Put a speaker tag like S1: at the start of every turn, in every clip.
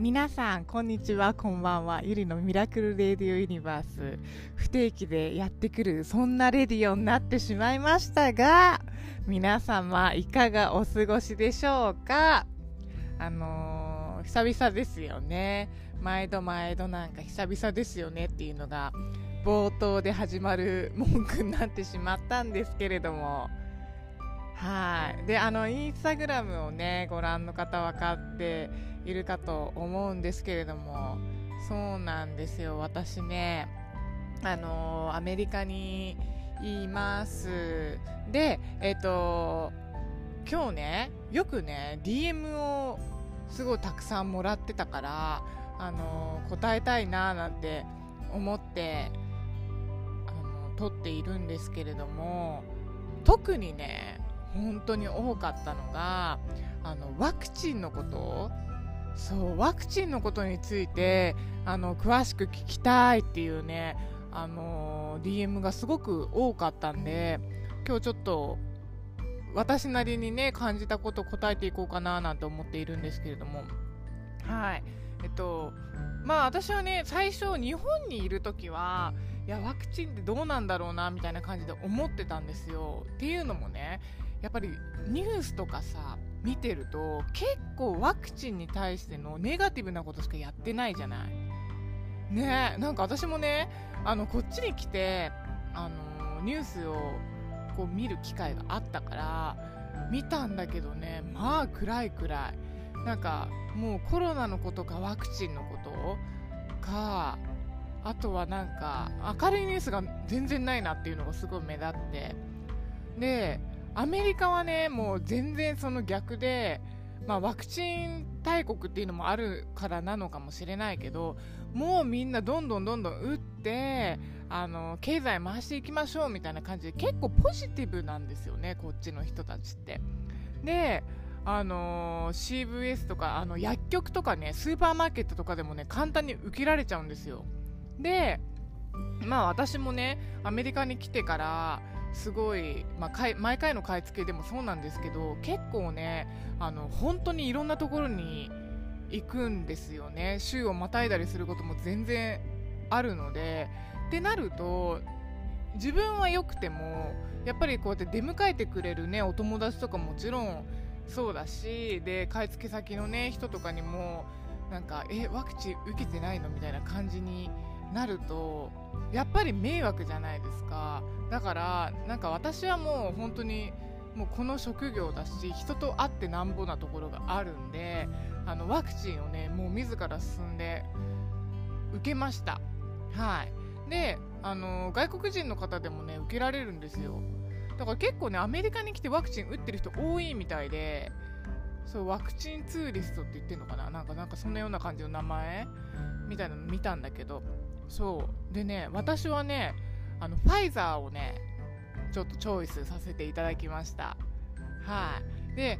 S1: 皆さんこんにちは。こんばんは。ゆりのミラクルレディオユニバース。不定期でやってくるそんなレディオになってしまいましたが皆様いかがお過ごしでしょうか？あのー、久々ですよね。毎度毎度なんか久々ですよねっていうのが冒頭で始まる文句になってしまったんですけれども。はい。で、あの、インスタグラムをね、ご覧の方分かっているかと思うんですけれども、そうなんですよ。私ね、あのアメリカにいます。で、えっ、ー、と、今日ね、よくね、DM をすごいたくさんもらってたから、あの答えたいななんて思って、あの、撮っているんですけれども、特にね、本当に多かったのがあのワクチンのこと。そうワクチンのことについてあの詳しく聞きたいっていうねあの DM がすごく多かったんで今日ちょっと私なりにね感じたことを答えていこうかななんて思っているんですけれども。はい。えっとまあ私はね最初日本にいる時はいやワクチンってどうなんだろうなみたいな感じで思ってたんですよ。っていうのもねやっぱりニュースとかさ見てると結構ワクチンに対してのネガティブなことしかやってないじゃない。ねなんか私もねあのこっちに来てあのニュースをこう見る機会があったから見たんだけどねまあ暗い暗い。なんかもうコロナのことかワクチンのことかあとはなんか明るいニュースが全然ないなっていうのがすごい目立って。でアメリカはね、もう全然その逆で、まあ、ワクチン大国っていうのもあるからなのかもしれないけど、もうみんなどんどんどんどん打って、あの、経済回していきましょうみたいな感じで結構ポジティブなんですよね、こっちの人たちって。で、あのー、CVS とか、あの、薬局とかね、スーパーマーケットとかでもね、簡単に受けられちゃうんですよ。で、まあ私もね、アメリカに来てから、すごい、まあ、毎回の買い付けでもそうなんですけど結構ねあの本当にいろんなところに行くんですよね。週をまたいだりすることも全然あるので。ってなると自分は良くてもやっぱりこうやって出迎えてくれるねお友達とかもちろんそうだしで買い付け先のね人とかにもなんかえワクチン受けてないの？みたいな感じになるとやっぱり迷惑じゃないですか。だからなんか私はもう本当にもうこの職業だし人と会ってなんぼなところがあるんであのワクチンをねもう自ら進んで受けました。はい。であの外国人の方でもね受けられるんですよ。だから結構ねアメリカに来てワクチン打ってる人多いみたいでそうワクチンツーリストって言ってんのかな？なんかなんかそんなような感じの名前？みたいなの見たんだけど。そう。でね私はねあのファイザーをねちょっとチョイスさせていただきました。はい。で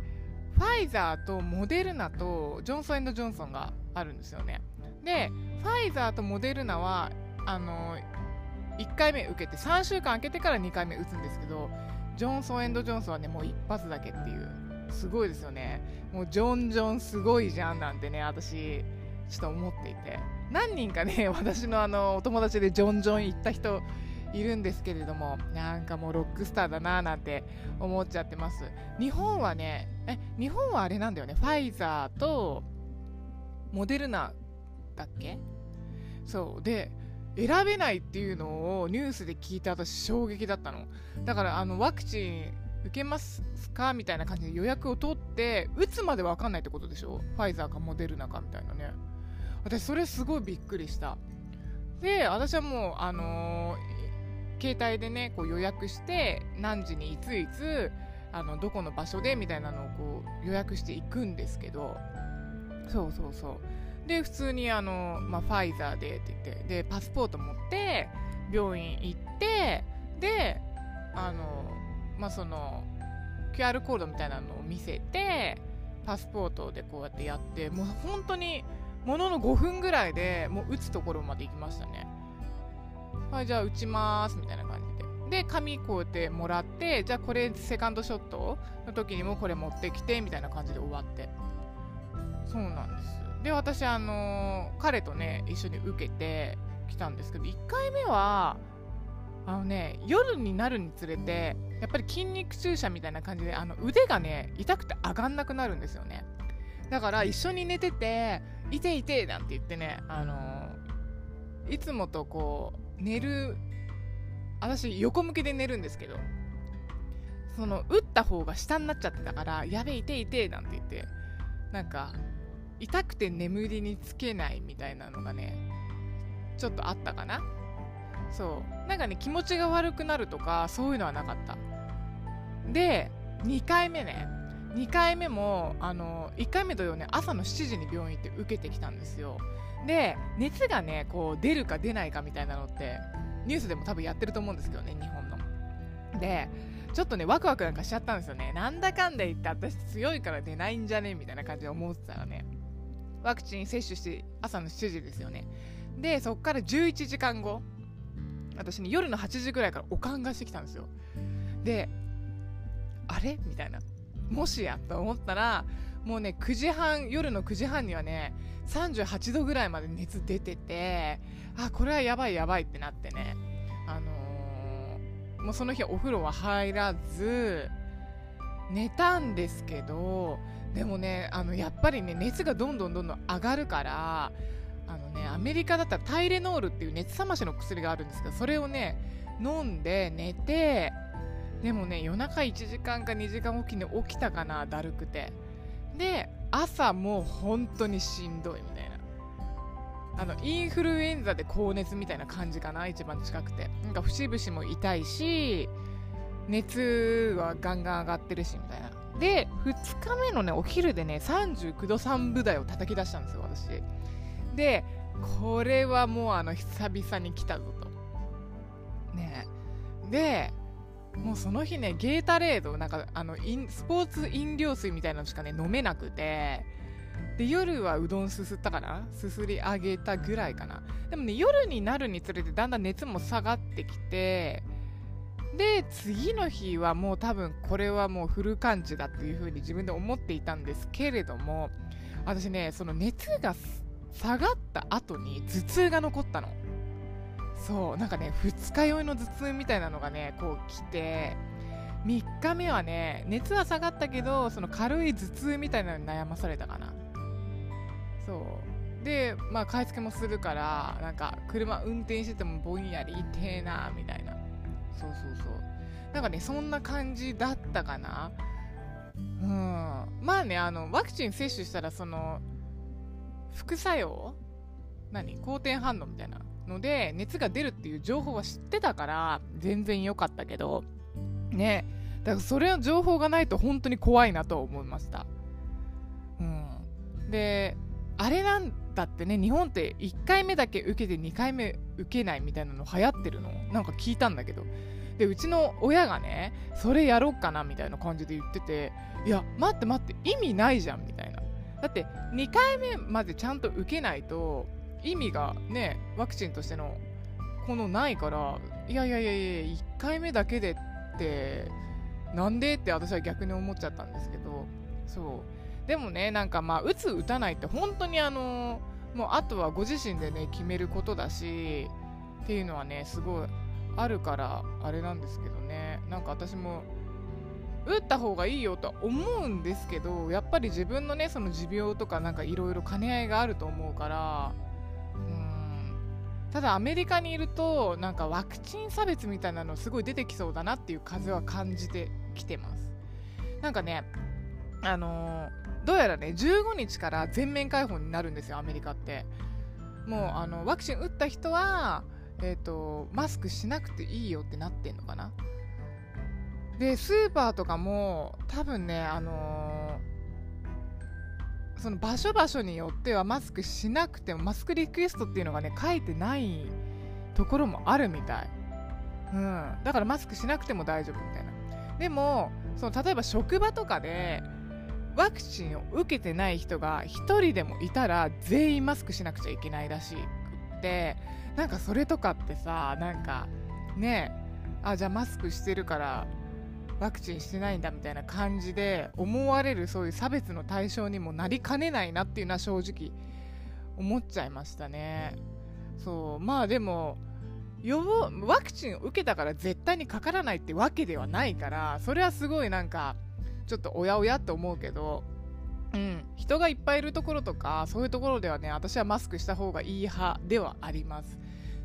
S1: ファイザーとモデルナとジョンソンジョンソンがあるんですよね。でファイザーとモデルナはあの1回目受けて3週間空けてから2回目打つんですけどジョンソンジョンソンはねもう一発だけっていうすごいですよね。もうジョンジョンすごいじゃんなんてね私ちょっと思っていて。何人かね 私のあのお友達でジョンジョン行った人いるんですけれどもなんかもうロックスターだななんて思っちゃってます。日本はねえ日本はあれなんだよね。ファイザーとモデルナだっけ？そう。で選べないっていうのをニュースで聞いて私衝撃だったの。だからあのワクチン受けますか？みたいな感じで予約を取って打つまで分かんないってことでしょ？ファイザーかモデルナかみたいなね。私それすごいびっくりした。で私はもうあのー、携帯でねこう予約して何時にいついつあのどこの場所でみたいなのをこう予約していくんですけど。そうそうそう。で普通にあの、まあ、ファイザーでって言って。でパスポート持って病院行ってであのまあその QR コードみたいなのを見せてパスポートでこうやってやってもう本当にものの5分ぐらいでもう打つところまで行きましたね。はい、じゃあ打ちますみたいな感じで。で、紙こうやってもらって、じゃあこれセカンドショットの時にもこれ持ってきてみたいな感じで終わって。そうなんです。で私あのー彼とね一緒に受けてきたんですけど1回目はあのね夜になるにつれてやっぱり筋肉注射みたいな感じであの腕がね痛くて上がんなくなるんですよねだから一緒に寝てて「いていて」なんて言ってねあのいつもとこう寝る私横向きで寝るんですけどその打った方が下になっちゃってたから「やべえいていて」なんて言ってなんか痛くて眠りにつけないみたいなのがねちょっとあったかな。そう。なんかね気持ちが悪くなるとかそういうのはなかった。で2回目ね2回目もあの1回目同様ね朝の7時に病院行って受けてきたんですよ。で熱がねこう出るか出ないかみたいなのってニュースでも多分やってると思うんですけどね日本の。でちょっとねワクワクなんかしちゃったんですよね。なんだかんだ言って私強いから出ないんじゃねみたいな感じで思ってたらねワクチン接種して朝の7時ですよね。でそっから11時間後私ね夜の8時ぐらいからおかんがしてきたんですよ。であれ？みたいな。もしやと思ったらもうね9時半夜の9時半にはね38度ぐらいまで熱出ててあこれはやばいやばいってなってね。あのーもうその日お風呂は入らず寝たんですけどでもねあのやっぱりね熱がどんどんどんどん上がるからあのねアメリカだったらタイレノールっていう熱冷ましの薬があるんですけどそれをね飲んで寝てでもね夜中1時間か2時間おきに起きたかなだるくて。で朝もう本当にしんどいみたいな。あのインフルエンザで高熱みたいな感じかな一番近くて。なんか節々も痛いし熱はガンガン上がってるしみたいな。で2日目のねお昼でね39度3分台を叩き出したんですよ私。でこれはもうあの久々に来たぞと。ね。でもうその日ねゲータレードなんかあのスポーツ飲料水みたいなのしかね飲めなくてで夜はうどんすすったかな？すすり上げたぐらいかな。でもね夜になるにつれてだんだん熱も下がってきてで次の日はもう多分これはもうフル感じだっていう風に自分で思っていたんですけれども私ねその熱が下がった後に頭痛が残ったの。そうなんかね二日酔いの頭痛みたいなのがねこう来て3日目はね熱は下がったけどその軽い頭痛みたいなのに悩まされたかな。そう。でまあ買い付けもするからなんか車運転しててもぼんやり痛えなみたいな。そうそうそう。なんかねそんな感じだったかな。うん。まあねあのワクチン接種したらその副作用？何？好転反応みたいな。ので熱が出るっていう情報は知ってたから全然良かったけど。ね。だからそれの情報がないと本当に怖いなと思いました。うん。であれなんだってね日本って1回目だけ受けて2回目受けないみたいなの流行ってるのなんか聞いたんだけど。でうちの親がねそれやろうかなみたいな感じで言ってていや待って待って意味ないじゃんみたいな。だって2回目までちゃんと受けないと意味がねワクチンとしてのこのないからいやいやいやいや1回目だけでってなんでって私は逆に思っちゃったんですけどそう。でもねなんかまあ打つ打たないって本当にあのもうあとはご自身でね決めることだしっていうのはねすごいあるからあれなんですけどね。なんか私も打った方がいいよとは思うんですけどやっぱり自分のねその持病とかなんかいろいろ兼ね合いがあると思うからただアメリカにいるとなんかワクチン差別みたいなのすごい出てきそうだなっていう風は感じてきてます。なんかねあのーどうやらね15日から全面開放になるんですよアメリカって。もうあのワクチン打った人はえーとマスクしなくていいよってなってんのかな。でスーパーとかも多分ねあのーその場所場所によってはマスクしなくてもマスクリクエストっていうのがね書いてないところもあるみたい、うん、だからマスクしなくても大丈夫みたいな。でもその例えば職場とかでワクチンを受けてない人が1人でもいたら全員マスクしなくちゃいけないらしくってなんかそれとかってさなんかねあじゃあマスクしてるからワクチンしてないんだみたいな感じで思われるそういう差別の対象にもなりかねないなっていうのは正直思っちゃいましたね。そうまあでも予防ワクチンを受けたから絶対にかからないってわけではないからそれはすごいなんかちょっとおやおやって思うけどうん、人がいっぱいいるところとかそういうところではね私はマスクした方がいい派ではあります。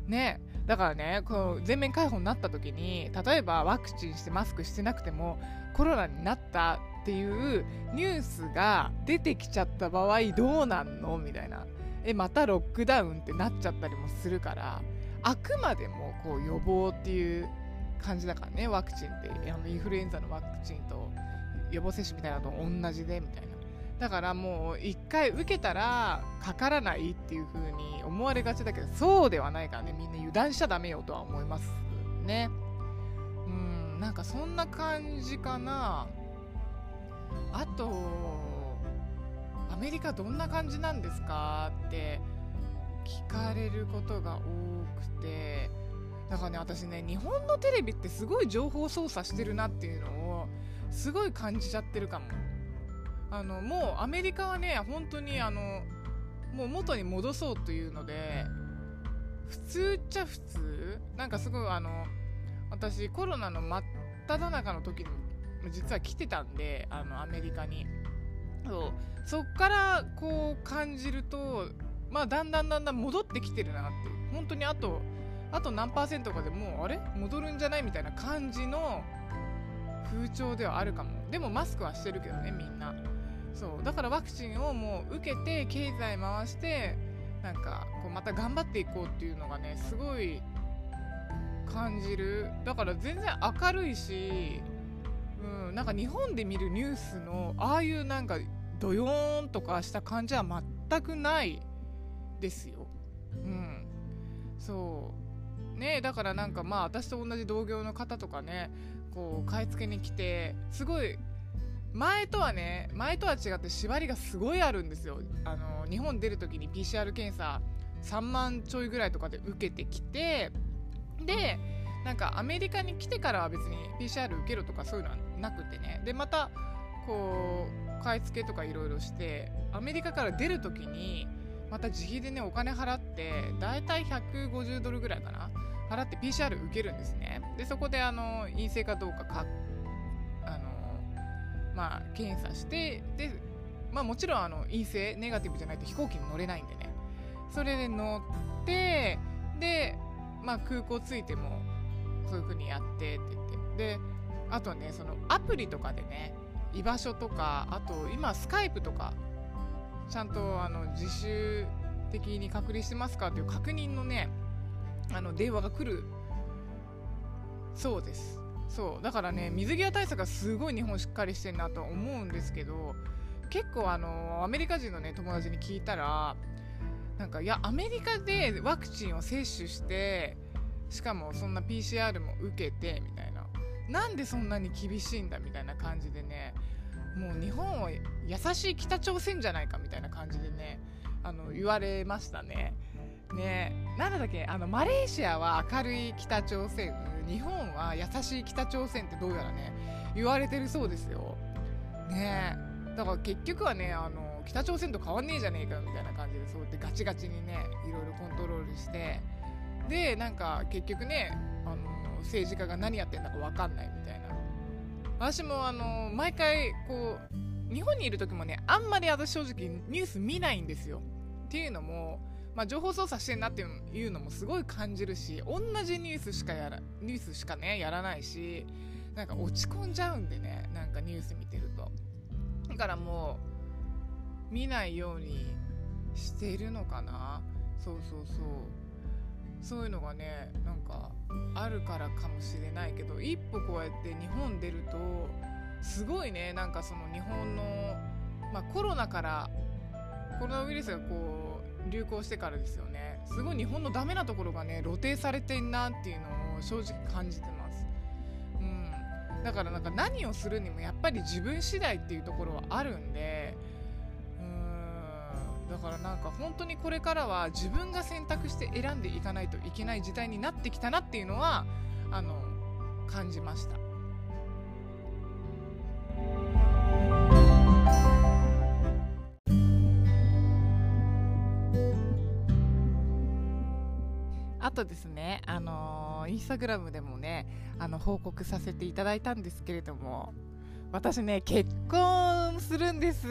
S1: ね。だからねこの全面開放になった時に例えばワクチンしてマスクしてなくてもコロナになったっていうニュースが出てきちゃった場合どうなんの？みたいな。えまたロックダウンってなっちゃったりもするからあくまでもこう予防っていう感じだからねワクチンって。あのインフルエンザのワクチンと予防接種みたいなのと同じでみたいな。だからもう一回受けたらかからないっていう風に思われがちだけどそうではないからねみんな油断しちゃダメよとは思いますね。うんなんかそんな感じかな。あとアメリカどんな感じなんですかって聞かれることが多くて。だからね私ね日本のテレビってすごい情報操作してるなっていうのをすごい感じちゃってるかも。あのもうアメリカはね本当にあのもう元に戻そうというので普通っちゃ普通。なんかすごいあの私コロナの真っ只中の時に実は来てたんであのアメリカに。そう。そっからこう感じるとまあだんだんだんだん戻ってきてるなって本当にあとあと何パーセントかでもうあれ？戻るんじゃない？みたいな感じの風潮ではあるかも。でもマスクはしてるけどねみんな。そう。だからワクチンをもう受けて経済回してなんかこうまた頑張っていこうっていうのがねすごい感じる。だから全然明るいし、うん、なんか日本で見るニュースのああいうなんかドヨーンとかした感じは全くないですよ。うん、そう。ねだからなんかまあ私と同じ同業の方とかねこう買い付けに来てすごい前とはね前とは違って縛りがすごいあるんですよ。あの日本出る時に PCR 検査3万ちょいぐらいとかで受けてきてでなんかアメリカに来てからは別に PCR 受けろとかそういうのはなくてね。でまたこう買い付けとかいろいろしてアメリカから出る時にまた自費でねお金払ってだいたい150ドルぐらいかな払って PCR 受けるんですね。でそこであの陰性かどうかかまあ、検査してで、まあ、もちろんあの陰性ネガティブじゃないと飛行機に乗れないんでね。それで乗ってで、まあ、空港着いてもそういう風にやってって言って。であとねそのアプリとかでね居場所とかあと今スカイプとかちゃんとあの自主的に隔離してますかっていう確認のねあの電話が来るそうです。そうだからね水際対策がすごい日本しっかりしてるなと思うんですけど結構あのアメリカ人のね友達に聞いたらなんかいやアメリカでワクチンを接種してしかもそんな PCR も受けてみたいななんでそんなに厳しいんだみたいな感じでねもう日本は優しい北朝鮮じゃないかみたいな感じでねあの言われましたね。ねなんだっけあのマレーシアは明るい北朝鮮日本は優しい北朝鮮ってどうやらね言われてるそうですよ。ねだから結局はねあの北朝鮮と変わんねえじゃねえかみたいな感じでそうやってガチガチにねいろいろコントロールして。でなんか結局ねあの政治家が何やってんだか分かんないみたいな。私もあの毎回こう日本にいる時もねあんまり私正直ニュース見ないんですよ。っていうのもまあ、情報操作してんなっていうのもすごい感じるし同じニュースしかやらニュースしかねやらないしなんか落ち込んじゃうんでねなんかニュース見てると。だからもう見ないようにしているのかな。そうそうそう。そういうのがねなんかあるからかもしれないけど一歩こうやって日本出るとすごいねなんかその日本の、まあ、コロナからコロナウイルスがこう流行してからですよね。すごい日本のダメなところがね露呈されてんなっていうのを正直感じてます。うん。だからなんか何をするにもやっぱり自分次第っていうところはあるんでうん。だからなんか本当にこれからは自分が選択して選んでいかないといけない時代になってきたなっていうのはあの感じました。とですね、あのー、インスタグラムでもね、あの、報告させていただいたんですけれども、私ね、結婚するんです。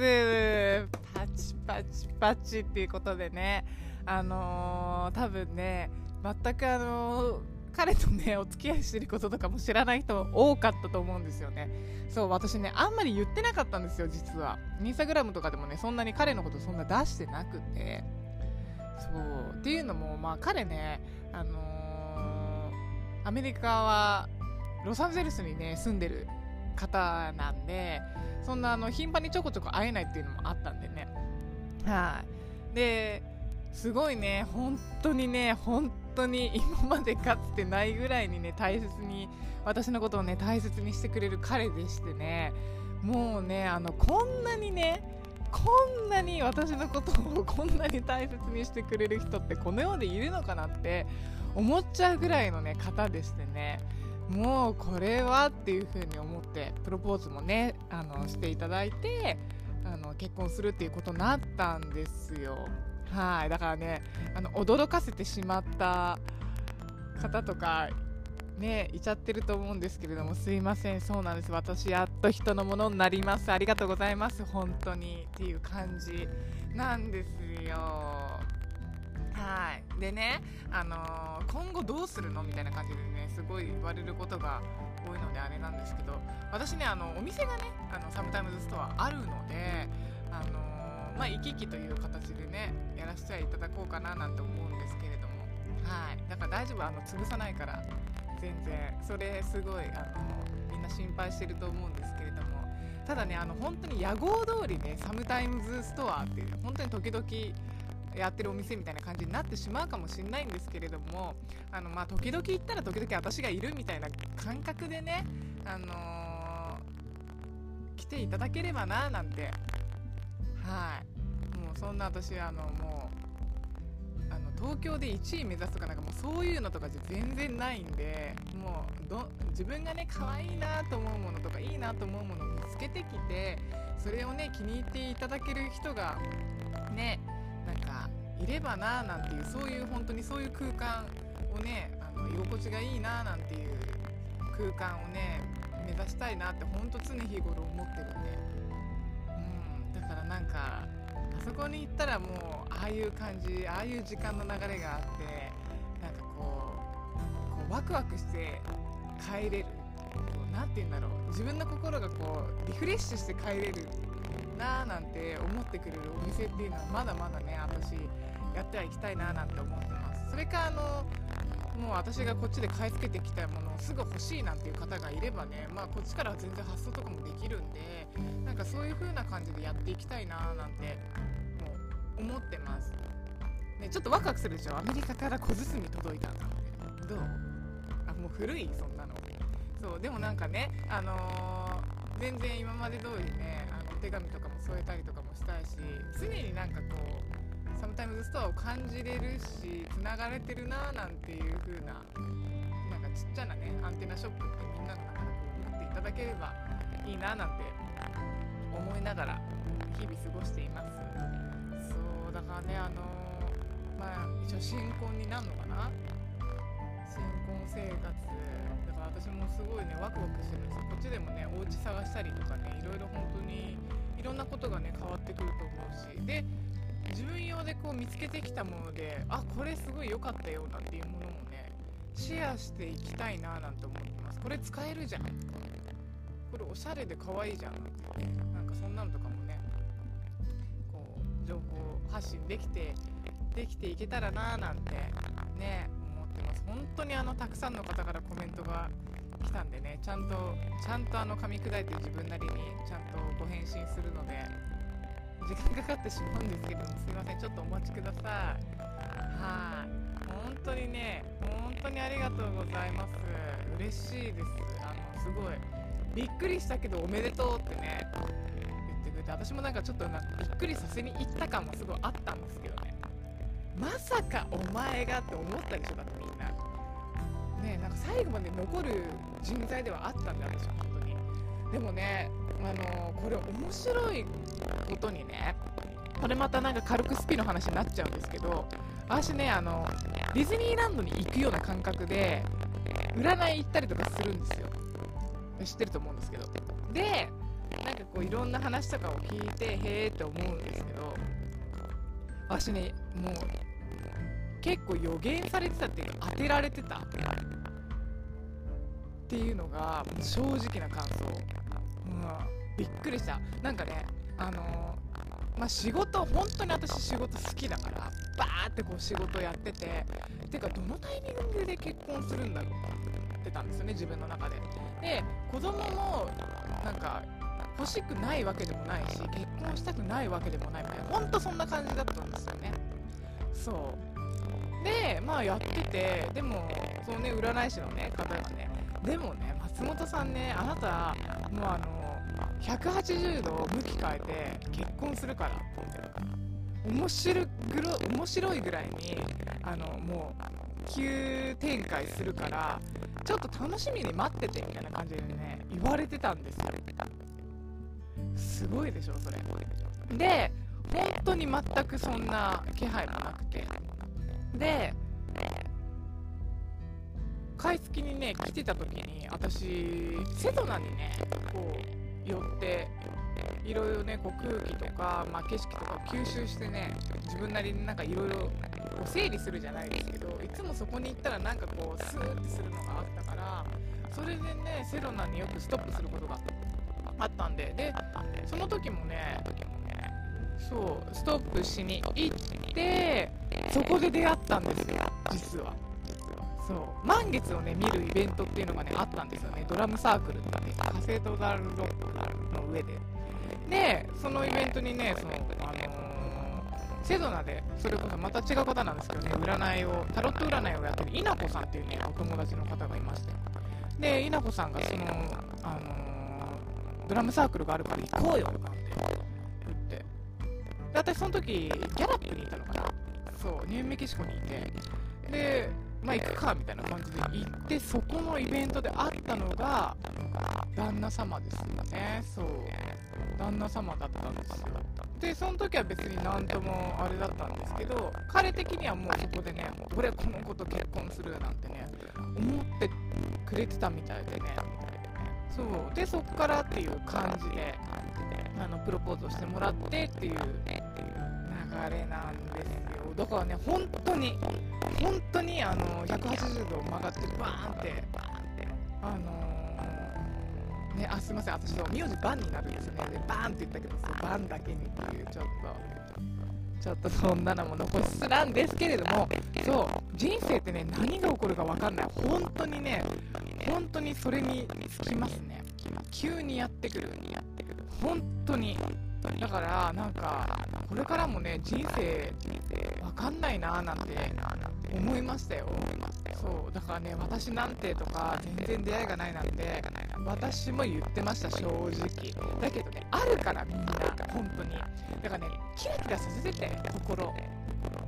S1: パチパチパチっていうことでね、あのー、多分ね、全くあのー彼とね、お付き合いしてることとかも知らない人多かったと思うんですよね。そう、私ね、あんまり言ってなかったんですよ、実は。インスタグラムとかでもね、そんなに彼のことそんな出してなくて。そう。っていうのも、まあ彼ね、あのー、アメリカは、ロサンゼルスにね、住んでる方なんで、そんなあの、頻繁にちょこちょこ会えないっていうのもあったんでね。はい。で、すごいね、本当にね、本当に今までかつてないぐらいにね、大切に、私のことをね、大切にしてくれる彼でしてね、もうね、あの、こんなにね、こんなに私のことをこんなに大切にしてくれる人ってこの世でいるのかなって思っちゃうぐらいのね、方でしてね、もうこれはっていう風に思って、プロポーズもね、あの、していただいて、あの、結婚するっていうことになったんですよ。はいだからねあの驚かせてしまった方とかねいちゃってると思うんですけれどもすいません。そうなんです。私やっと人のものになります。ありがとうございます。本当に。っていう感じなんですよ。はい。でねあのー、今後どうするのみたいな感じでねすごい言われることが多いのであれなんですけど私ねあのお店がねあの Sometimes Store あるのであのーまあ、生き生きという形でねやらせていただこうかななんて思うんですけれども。はい。だから大丈夫。あの潰さないから。全然。それすごいあのみんな心配してると思うんですけれども。ただねあの本当に屋号通りね Sometimes Store っていう本当に時々やってるお店みたいな感じになってしまうかもしれないんですけれどもあのまあ時々行ったら時々私がいるみたいな感覚でねあのー、来ていただければななんて。はい。もうそんな私あのもう東京で1位目指すとかなんかもうそういうのとかじゃ全然ないんでもうど自分がね可愛いなと思うものとかいいなと思うものを見つけてきてそれをね気に入っていただける人がねなんかいればななんていうそういう本当にそういう空間をねあの居心地がいいななんていう空間をね目指したいなって本当常日頃思ってるんで。からなんかそこに行ったらもうああいう感じああいう時間の流れがあってなんかこうこうワクワクして帰れる何て言うんだろう自分の心がこうリフレッシュして帰れるなーなんて思ってくれるお店っていうのはまだまだね私やってはいきたいななんて思ってます。それかあのもう私がこっちで買い付けてきたものをすぐ欲しいなんていう方がいればね、まあ、こっちからは全然発送とかもできるんでなんかそういう風な感じでやっていきたいななんてもう思ってます、ね、ちょっとワクワクするでしょ？アメリカから小包届いたんだってどう？あもう古い？そんなの。そうでもなんかねあのー、全然今まで通りねあのお手紙とかも添えたりとかもしたいし常になんかこう Sometimes Store を感じれるしつながれてるななんていう風ななんかちっちゃなねアンテナショップってみんなの中でこう持っていただければいいななんて思いながら日々過ごしています。そうだからねあのー、まあ一応新婚になるのかな。新婚生活。だから私もすごいねワクワクしてるんですよ。こっちでもねお家探したりとかねいろいろ本当にいろんなことがね変わってくると思うし。で自分用でこう見つけてきたものであこれすごい良かったよなんていうものもねシェアしていきたいななんて思ってます。これ使えるじゃん。これおしゃれで可愛いじゃんなんてなんかそんなのとかもねこう情報発信できてできていけたらななんてね思ってます。本当にあのたくさんの方からコメントが来たんでねちゃんとちゃんとあの噛み砕いて自分なりにちゃんとご返信するので時間かかってしまうんですけどもすいませんちょっとお待ちください。はい。本当にね本当にありがとうございます。嬉しいです。あのすごい。びっくりしたけどおめでとうってね言ってくれて私もなんかちょっとなびっくりさせに行った感もすごいあったんですけどね。まさかお前がって思ったでしょ。だってみんな。ねなんか最後まで残る人材ではあったんで私は。でもねあのこれ面白いことにねこれまたなんか軽くスピの話になっちゃうんですけど私ねあのディズニーランドに行くような感覚で占い行ったりとかするんですよ。知ってると思うんですけど。でなんかこういろんな話とかを聞いてへえって思うんですけど私ねもう結構予言されてたっていうか当てられてたっていうのが正直な感想、うん、びっくりした。なんかねあのー、まあ、仕事本当に私仕事好きだからバーってこう仕事やってててかどのタイミングで結婚するんだろうって思ってたんですよね自分の中で。で子供もなんか欲しくないわけでもないし結婚したくないわけでもないみたいな。ほんとそんな感じだったんですよね。そう。でまあやっててでもそのね占い師のね方がねでもね松本さんねあなたもうあの180度向き変えて結婚するからって面白ぐろ面白いぐらいにあのもう急展開するからちょっと楽しみに待っててみたいな感じでね言われてたんですよすごいでしょそれで本当に全くそんな気配もなくてで買い付けにね来てた時に私セドナにねこう寄っていろいろねこう空気とか、まあ、景色とかを吸収してね自分なりになんかいろいろ整理するじゃないですけどいつもそこに行ったらなんかこうスーってするのがあったからそれでねセロナによくストップすることがあったんででその時もねそうストップしに行ってそこで出会ったんですよ実は。満月をね見るイベントっていうのがねあったんですよね。ドラムサークルってカセドダルロックの上で。でそのイベントにねそのあの、セドナでそれこそまた違う方なんですけどね占いをタロット占いをやってる稲子さんっていうねお友達の方がいまして。で稲子さんがそのあのドラムサークルがあるから行こうよとかって言って。で私その時ギャラップにいたのかな。そうニューメキシコにいて。でまあ行くかみたいな感じで行ってそこのイベントで会ったのが旦那様ですよね。そう。旦那様だったんですよ。でその時は別に何ともあれだったんですけど彼的にはもうそこでね俺この子と結婚するなんてね思ってくれてたみたいでね。そう。でそこからっていう感じであのプロポーズをしてもらってっていう流れなんですよ。だからね本当に本当にあの180度曲がってバーンってあのー、ねあすいません私の名字バンになるんですよね。でバーンって言ったけどそうバンだけにっていうちょっとちょっとそんなのも残しすなんですけれどもそう人生ってね何が起こるか分かんない。本当にね本当にそれにつきますね。急にやってくる。本当に。だからなんかこれからもね人生わかんないなーなんて思いましたよ。そうだからね私なんてとか全然出会いがないなんて私も言ってました正直。だけどねあるからみんな本当に。だからねキラキラさせてて心。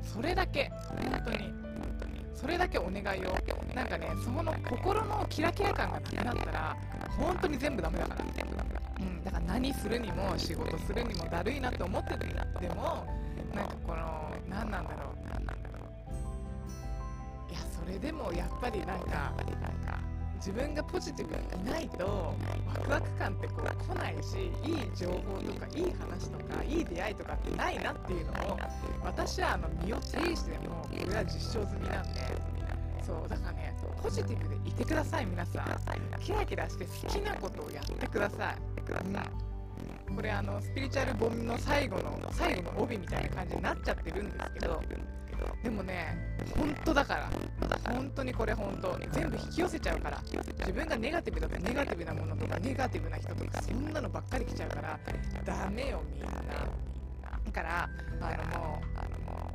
S1: それだけ。本当に。それだけお願いを。なんかねそこの心のキラキラ感がなくなったら本当に全部ダメだから。うん、だから何するにも仕事するにもだるいなって思っててでもなんかこの何なんだろう。いやそれでもやっぱりなんか自分がポジティブにいないとワクワク感ってこう来ないしいい情報とかいい話とかいい出会いとかってないなっていうのを私はあの身を制してでもこれは実証済みなんで。そうだからねポジティブでいてください皆さん。キラキラして好きなことをやってください、うん、これあのスピリチュアル本の最後の最後の帯みたいな感じになっちゃってるんですけどでもね本当だから。本当にこれ本当全部引き寄せちゃうから。自分がネガティブだとネガティブなものとかネガティブな人とかそんなのばっかり来ちゃうからダメよみんな。だからあのも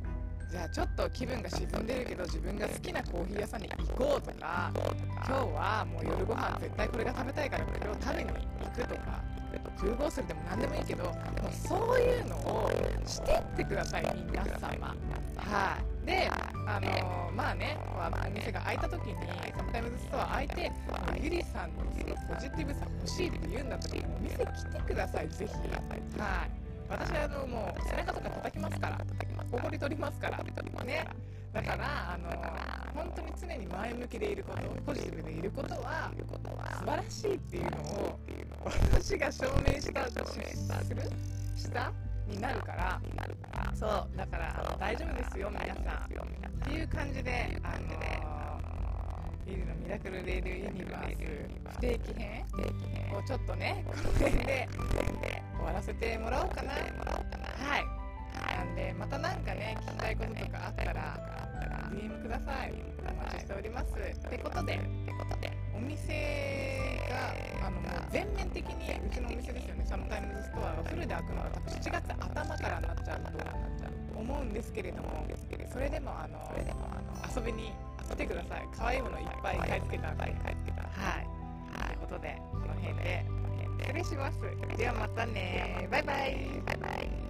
S1: うじゃあちょっと気分が沈んでるけど自分が好きなコーヒー屋さんに行こうとか今日はもう夜ご飯絶対これが食べたいからこれを食べに行くとか空合するでも何でもいいけどもうそういうのをしてってください皆様。はい。であのー、まあねお店が開いた時にサムタイムズストア開いてゆりさんのポジティブさ欲しいって言うんだったらお店来てくださいぜひ。はい。私はあのもう背中とか叩きますからおごり取りますから。ね。だからあの本当に常に前向きでいることポジティブでいることは素晴らしいっていうのを私が証明したするしたになるから。そうだから大丈夫ですよ皆さん。っていう感じであのビルのミラクルレディオユニバース不定期編。をちょっとねこの辺で終わらせてもらおうかな。はい。なんでまたなんかね聞きたいこととかあったら DM ください。お待ちしております。ってことでお店があのもう全面的にうちのお店ですよね。 Sometimes Store がフルで開くのは多分7月頭からになっちゃうと思うんですけれどもそれでもあの遊びに来てください。可愛いものいっぱい買い付けた買い付けたはい。ということでこの辺で失礼します。ではまたねバイバイ